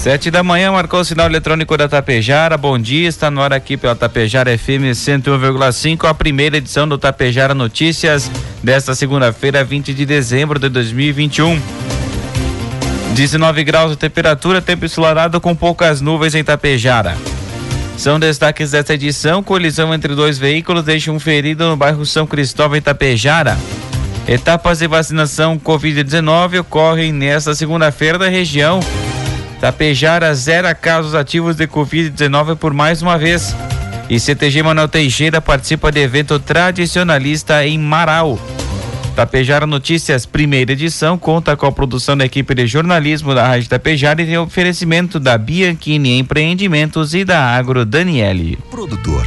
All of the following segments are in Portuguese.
Sete da manhã marcou o sinal eletrônico da Tapejara. Bom dia, está no ar aqui pela Tapejara FM 101,5, a primeira edição do Tapejara Notícias desta segunda-feira, 20 de dezembro de 2021. 19 graus de temperatura, tempo ensolarado com poucas nuvens em Tapejara. São destaques desta edição: colisão entre dois veículos deixa um ferido no bairro São Cristóvão em Tapejara. Etapas de vacinação Covid-19 ocorrem nesta segunda-feira da região. Tapejara zera casos ativos de Covid-19 por mais uma vez. E CTG Manuel Teixeira participa de evento tradicionalista em Marau. Tapejara Notícias, primeira edição, conta com a produção da equipe de jornalismo da Rádio Tapejara e tem oferecimento da Bianchini Empreendimentos e da Agro Daniele. Produtor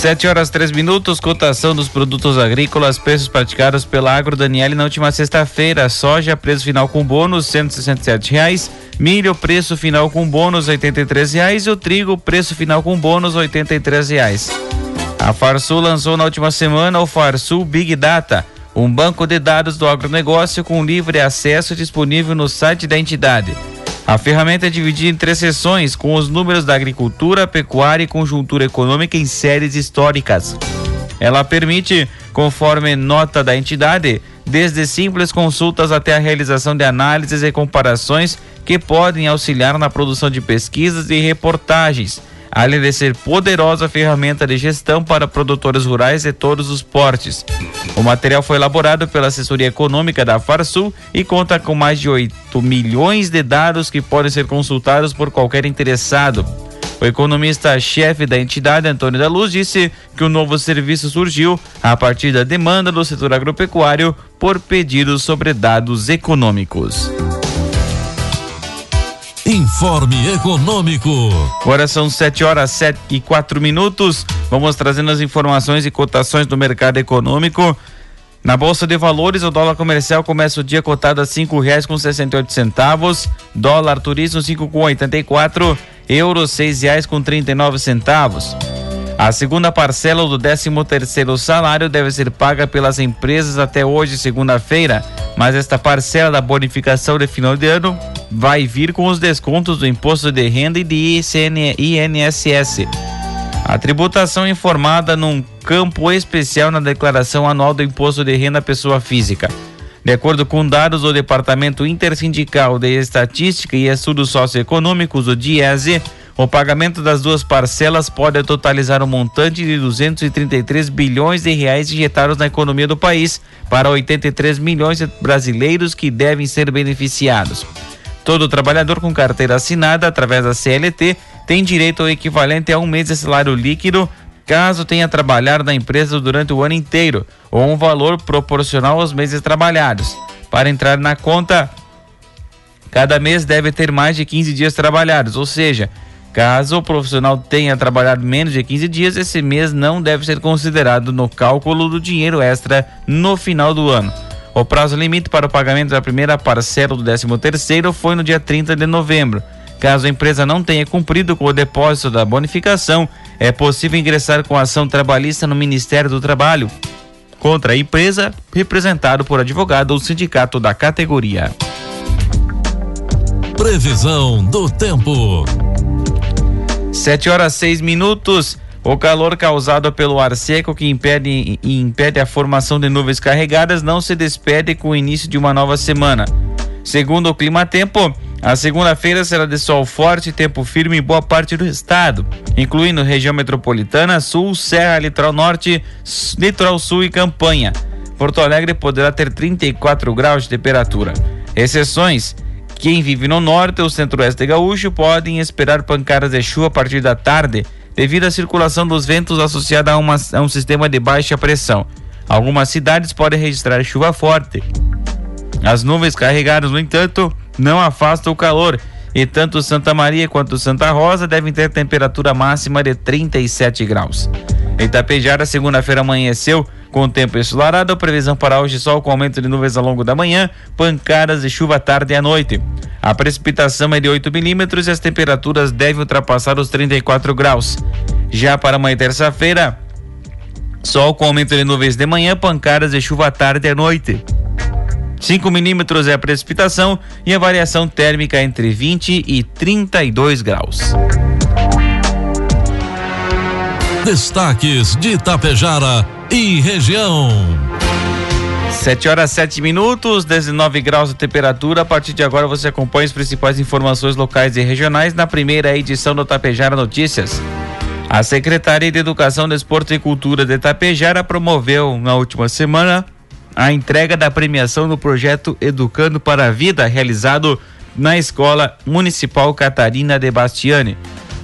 Sete horas três minutos, cotação dos produtos agrícolas, preços praticados pela Agro Daniele na última sexta-feira. Soja, preço final com bônus, cento e reais. Milho, preço final com bônus, oitenta e reais. E o trigo, preço final com bônus, oitenta e reais. A Farsul lançou na última semana o Farsul Big Data, um banco de dados do agronegócio com livre acesso disponível no site da entidade. A ferramenta é dividida em três seções, com os números da agricultura, pecuária e conjuntura econômica em séries históricas. Ela permite, conforme nota da entidade, desde simples consultas até a realização de análises e comparações que podem auxiliar na produção de pesquisas e reportagens, além de ser poderosa ferramenta de gestão para produtores rurais de todos os portes. O material foi elaborado pela assessoria econômica da Farsul e conta com mais de 8 milhões de dados que podem ser consultados por qualquer interessado. O economista-chefe da entidade, Antônio da Luz, disse que o novo serviço surgiu a partir da demanda do setor agropecuário por pedidos sobre dados econômicos. Informe Econômico. Agora são 7 horas sete e quatro minutos. Vamos trazendo as informações e cotações do mercado econômico. Na Bolsa de Valores, o dólar comercial começa o dia cotado a cinco reais com sessenta e oito centavos, dólar turismo cinco com oitenta e quatro, euro seis reais com trinta e nove centavos. A segunda parcela do 13 terceiro salário deve ser paga pelas empresas até hoje, segunda-feira, mas esta parcela da bonificação de final de ano vai vir com os descontos do imposto de renda e de INSS. A tributação é informada num campo especial na declaração anual do imposto de renda pessoa física. De acordo com dados do Departamento Intersindical de Estatística e Estudos Socioeconômicos, o DIESE, o pagamento das duas parcelas pode totalizar um montante de 233 bilhões de reais injetados na economia do país para 83 milhões de brasileiros que devem ser beneficiados. Todo trabalhador com carteira assinada através da CLT tem direito ao equivalente a um mês de salário líquido caso tenha trabalhado na empresa durante o ano inteiro ou um valor proporcional aos meses trabalhados. Para entrar na conta, cada mês deve ter mais de 15 dias trabalhados, ou seja, Caso o profissional tenha trabalhado menos de 15 dias, esse mês não deve ser considerado no cálculo do dinheiro extra no final do ano. O prazo limite para o pagamento da primeira parcela do 13 terceiro foi no dia 30 de novembro. Caso a empresa não tenha cumprido com o depósito da bonificação, é possível ingressar com ação trabalhista no Ministério do Trabalho contra a empresa, representado por advogado ou sindicato da categoria. Previsão do tempo. 7 horas 6 minutos. O calor causado pelo ar seco que impede, impede a formação de nuvens carregadas não se despede com o início de uma nova semana. Segundo o Clima Tempo, a segunda-feira será de sol forte e tempo firme em boa parte do estado, incluindo região metropolitana, sul, serra, litoral norte, litoral sul e campanha. Porto Alegre poderá ter 34 graus de temperatura. Exceções: quem vive no norte ou centro-oeste gaúcho podem esperar pancadas de chuva a partir da tarde, devido à circulação dos ventos associada a, uma, a um sistema de baixa pressão. Algumas cidades podem registrar chuva forte. As nuvens carregadas, no entanto, não afasta o calor e tanto Santa Maria quanto Santa Rosa devem ter temperatura máxima de 37 graus. Em Itapejara, segunda-feira amanheceu com tempo ensolarado, previsão para hoje sol com aumento de nuvens ao longo da manhã, pancadas de chuva à tarde e à noite. A precipitação é de 8 milímetros e as temperaturas devem ultrapassar os 34 graus. Já para amanhã terça-feira, sol com aumento de nuvens de manhã, pancadas de chuva à tarde e à noite. 5 milímetros é a precipitação e a variação térmica entre 20 e 32 graus. Destaques de Itapejara e região. 7 horas 7 minutos, 19 graus de temperatura. A partir de agora você acompanha as principais informações locais e regionais na primeira edição do Tapejara Notícias. A Secretaria de Educação, Desporto e Cultura de Tapejara promoveu na última semana a entrega da premiação no projeto Educando para a Vida, realizado na Escola Municipal Catarina de Bastiani.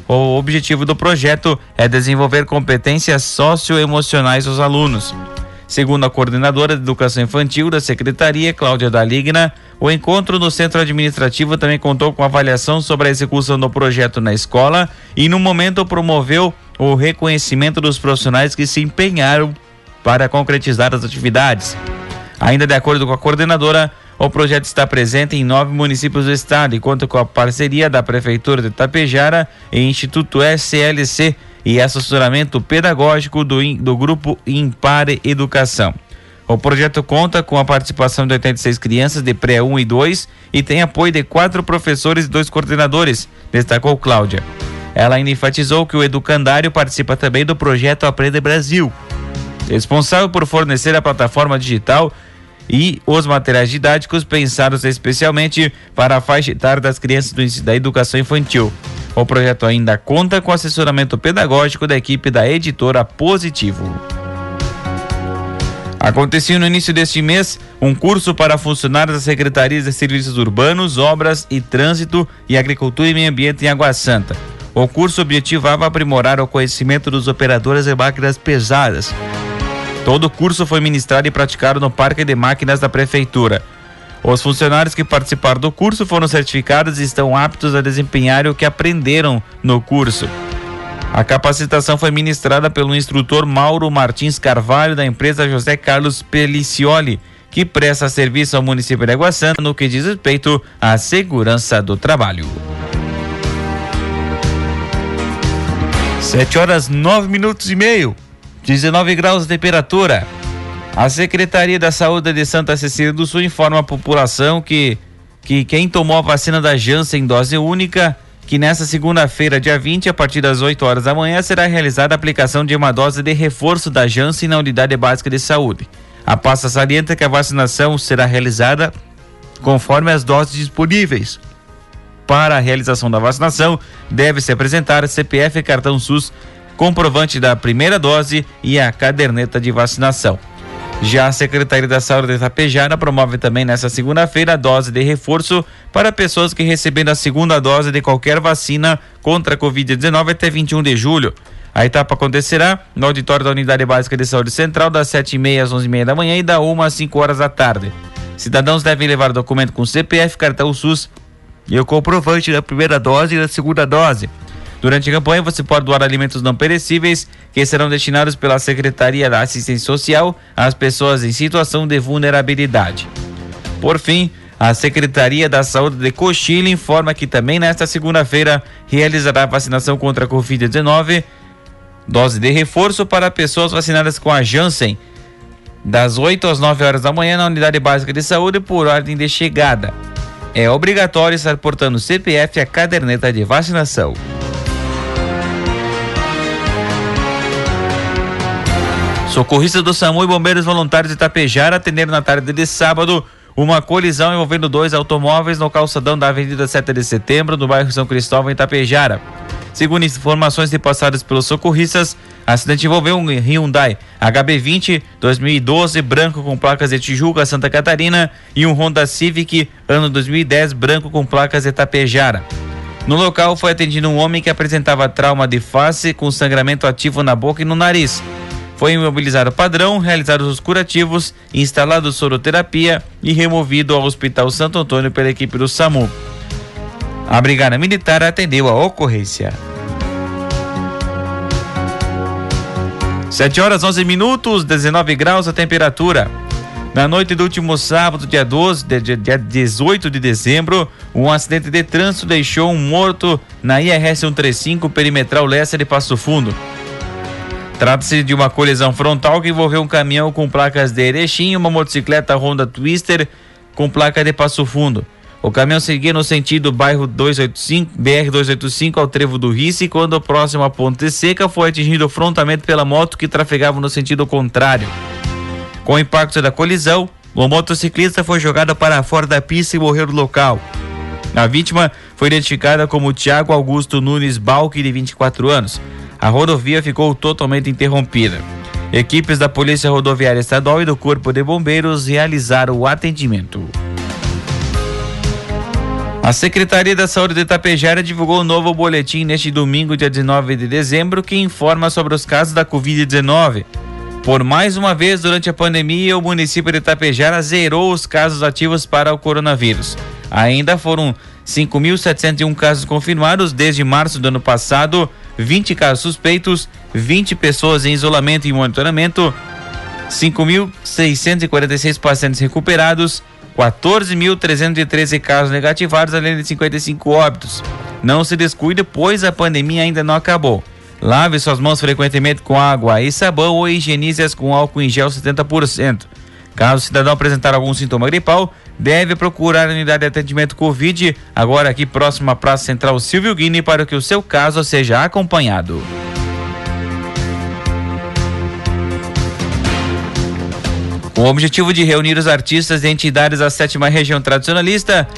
O objetivo do projeto é desenvolver competências socioemocionais aos alunos. Segundo a coordenadora de Educação Infantil da Secretaria, Cláudia Daligna, o encontro no Centro Administrativo também contou com avaliação sobre a execução do projeto na escola e, no momento, promoveu o reconhecimento dos profissionais que se empenharam para concretizar as atividades. Ainda de acordo com a coordenadora, o projeto está presente em nove municípios do estado e conta com a parceria da Prefeitura de Tapejara e Instituto SLC e assessoramento pedagógico do, do Grupo Impare Educação. O projeto conta com a participação de 86 crianças de pré-1 e 2 e tem apoio de quatro professores e dois coordenadores, destacou Cláudia. Ela ainda enfatizou que o educandário participa também do projeto Aprenda Brasil, responsável por fornecer a plataforma digital e os materiais didáticos pensados especialmente para a faixa etária das crianças do, da educação infantil. O projeto ainda conta com assessoramento pedagógico da equipe da editora Positivo. Aconteceu no início deste mês um curso para funcionários das secretarias de serviços urbanos, obras e trânsito e agricultura e meio ambiente em Água Santa. O curso objetivava aprimorar o conhecimento dos operadores de máquinas pesadas, Todo o curso foi ministrado e praticado no Parque de Máquinas da Prefeitura. Os funcionários que participaram do curso foram certificados e estão aptos a desempenhar o que aprenderam no curso. A capacitação foi ministrada pelo instrutor Mauro Martins Carvalho, da empresa José Carlos Pelicioli, que presta serviço ao município de Água Santa no que diz respeito à segurança do trabalho. 7 horas 9 minutos e meio. 19 graus de temperatura. A Secretaria da Saúde de Santa Cecília do Sul informa a população que, que quem tomou a vacina da Janssen dose única, que nesta segunda-feira, dia 20, a partir das 8 horas da manhã, será realizada a aplicação de uma dose de reforço da Janssen na unidade básica de saúde. A pasta salienta que a vacinação será realizada conforme as doses disponíveis. Para a realização da vacinação, deve-se apresentar CPF cartão SUS comprovante da primeira dose e a caderneta de vacinação. Já a Secretaria da Saúde de Itapejara promove também nesta segunda-feira a dose de reforço para pessoas que receberam a segunda dose de qualquer vacina contra a Covid-19 até 21 de julho. A etapa acontecerá no auditório da Unidade Básica de Saúde Central das 7h30 às 11h30 da manhã e da 1 às 5 horas da tarde. Cidadãos devem levar documento com CPF, cartão SUS e o comprovante da primeira dose e da segunda dose. Durante a campanha, você pode doar alimentos não perecíveis que serão destinados pela Secretaria da Assistência Social às pessoas em situação de vulnerabilidade. Por fim, A Secretaria da Saúde de Cochilha informa que também nesta segunda-feira realizará vacinação contra a Covid-19, dose de reforço para pessoas vacinadas com a Janssen, das 8 às 9 horas da manhã na Unidade Básica de Saúde por ordem de chegada. É obrigatório estar portando CPF e a caderneta de vacinação. Socorristas do SAMU e bombeiros voluntários de Itapejara atenderam na tarde de sábado uma colisão envolvendo dois automóveis no calçadão da Avenida 7 de Setembro, no bairro São Cristóvão, em Itapejara. Segundo informações repassadas pelos socorristas, o acidente envolveu um Hyundai HB20 2012 branco com placas de Tijuca, Santa Catarina e um Honda Civic ano 2010 branco com placas de Itapejara. No local foi atendido um homem que apresentava trauma de face com sangramento ativo na boca e no nariz. Foi imobilizado padrão, realizados os curativos, instalado soroterapia e removido ao Hospital Santo Antônio pela equipe do SAMU. A Brigada Militar atendeu a ocorrência. 7 horas 11 minutos, 19 graus a temperatura. Na noite do último sábado, dia 12, dia, dia 18 de dezembro, um acidente de trânsito deixou um morto na IRS 135 perimetral leste de Passo Fundo. Trata-se de uma colisão frontal que envolveu um caminhão com placas de Erechim e uma motocicleta Honda Twister com placa de Passo Fundo. O caminhão seguia no sentido bairro 285, BR 285 ao trevo do Rice, quando próximo à Ponte Seca foi atingido frontalmente pela moto que trafegava no sentido contrário. Com o impacto da colisão, o motociclista foi jogado para fora da pista e morreu no local. A vítima foi identificada como Tiago Augusto Nunes Balque, de 24 anos a rodovia ficou totalmente interrompida. Equipes da Polícia Rodoviária Estadual e do Corpo de Bombeiros realizaram o atendimento. A Secretaria da Saúde de Itapejara divulgou um novo boletim neste domingo, dia 19 de dezembro, que informa sobre os casos da Covid-19. Por mais uma vez, durante a pandemia, o município de Itapejara zerou os casos ativos para o coronavírus. Ainda foram 5.701 casos confirmados desde março do ano passado, 20 casos suspeitos, 20 pessoas em isolamento e monitoramento, 5.646 pacientes recuperados, 14.313 casos negativados, além de 55 óbitos. Não se descuide, pois a pandemia ainda não acabou. Lave suas mãos frequentemente com água e sabão ou higienize-as com álcool em gel 70%. Caso o cidadão apresentar algum sintoma gripal, deve procurar a unidade de atendimento Covid, agora aqui próximo à Praça Central Silvio Guini, para que o seu caso seja acompanhado. Com o objetivo de reunir os artistas e entidades da sétima região tradicionalista,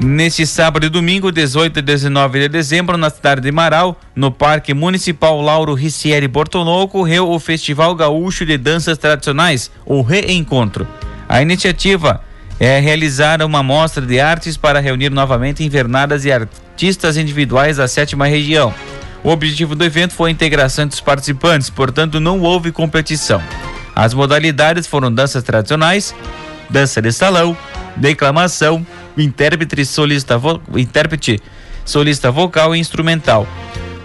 Neste sábado e domingo, 18 e 19 de dezembro, na cidade de Marau, no Parque Municipal Lauro Ricieri Bortolô, ocorreu o Festival Gaúcho de Danças Tradicionais, o Reencontro. A iniciativa é realizar uma mostra de artes para reunir novamente invernadas e artistas individuais da sétima região. O objetivo do evento foi a integração dos participantes, portanto não houve competição. As modalidades foram danças tradicionais, dança de salão, declamação, intérprete solista, vo, intérprete solista vocal e instrumental.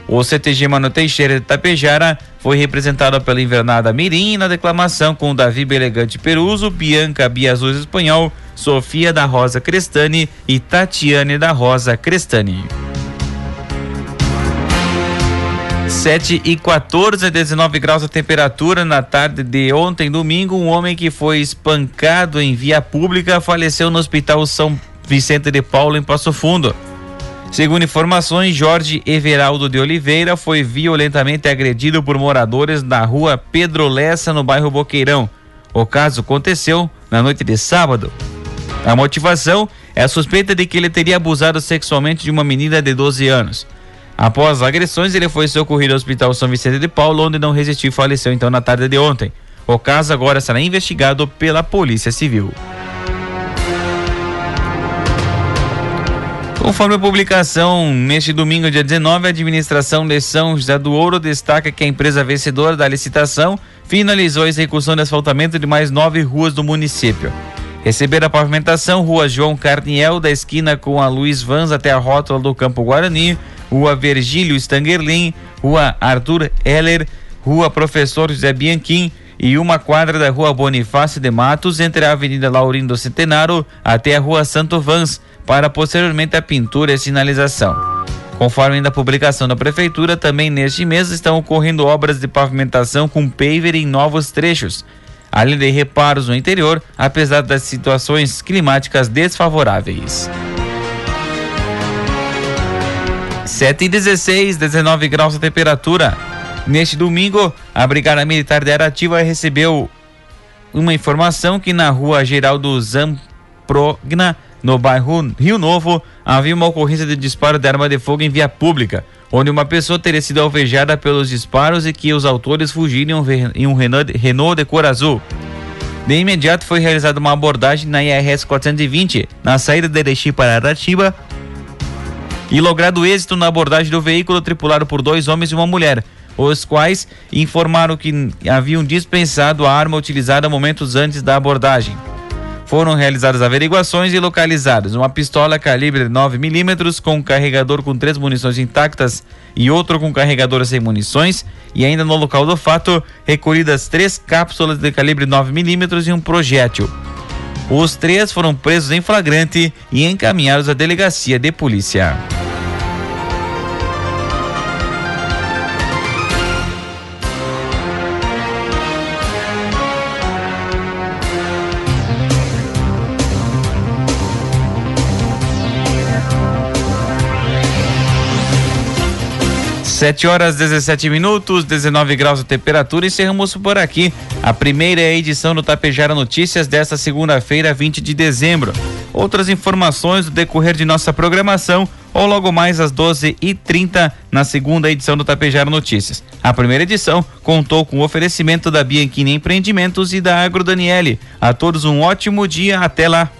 O CTG Mano Teixeira de Tapejara foi representado pela Invernada Mirim na declamação com Davi Belegante Peruso, Bianca Biazuz Espanhol, Sofia da Rosa Crestani e Tatiane da Rosa Crestani. 7 e 14, 19 graus a temperatura na tarde de ontem, domingo. Um homem que foi espancado em via pública faleceu no Hospital São Vicente de Paulo, em Passo Fundo. Segundo informações, Jorge Everaldo de Oliveira foi violentamente agredido por moradores da rua Pedro Lessa, no bairro Boqueirão. O caso aconteceu na noite de sábado. A motivação é a suspeita de que ele teria abusado sexualmente de uma menina de 12 anos. Após as agressões, ele foi socorrido ao Hospital São Vicente de Paulo, onde não resistiu e faleceu então na tarde de ontem. O caso agora será investigado pela Polícia Civil. Conforme a publicação, neste domingo, dia 19, a administração de São José do Ouro destaca que a empresa vencedora da licitação finalizou a execução de asfaltamento de mais nove ruas do município. Receberam a pavimentação Rua João Carniel, da esquina com a Luiz Vans até a rótula do Campo Guarani, Rua Virgílio Stangerlin, Rua Arthur Heller, Rua Professor José Bianchim e uma quadra da rua Bonifácio de Matos entre a Avenida Laurindo Centenário até a rua Santo Vans, para posteriormente a pintura e sinalização. Conforme ainda a publicação da Prefeitura, também neste mês estão ocorrendo obras de pavimentação com paver em novos trechos, além de reparos no interior, apesar das situações climáticas desfavoráveis. 7 e 16, 19 graus a temperatura. Neste domingo, a Brigada Militar de Arativa recebeu uma informação que na rua Geraldo Zamprogna, no bairro Rio Novo, havia uma ocorrência de disparo de arma de fogo em via pública, onde uma pessoa teria sido alvejada pelos disparos e que os autores fugiram em um Renault de cor azul. De imediato foi realizada uma abordagem na IRS 420, na saída de Erechim para Aratiba, e logrado êxito na abordagem do veículo tripulado por dois homens e uma mulher, os quais informaram que haviam dispensado a arma utilizada momentos antes da abordagem. Foram realizadas averiguações e localizadas uma pistola calibre 9mm com um carregador com três munições intactas e outro com carregador sem munições, e ainda no local do fato, recolhidas três cápsulas de calibre 9mm e um projétil. Os três foram presos em flagrante e encaminhados à delegacia de polícia. 7 horas 17 minutos, 19 graus de temperatura. Encerramos por aqui a primeira edição do Tapejara Notícias desta segunda-feira, 20 de dezembro. Outras informações do decorrer de nossa programação ou logo mais às 12h30 na segunda edição do Tapejara Notícias. A primeira edição contou com o oferecimento da Bianchini Empreendimentos e da Agro Daniele. A todos um ótimo dia, até lá.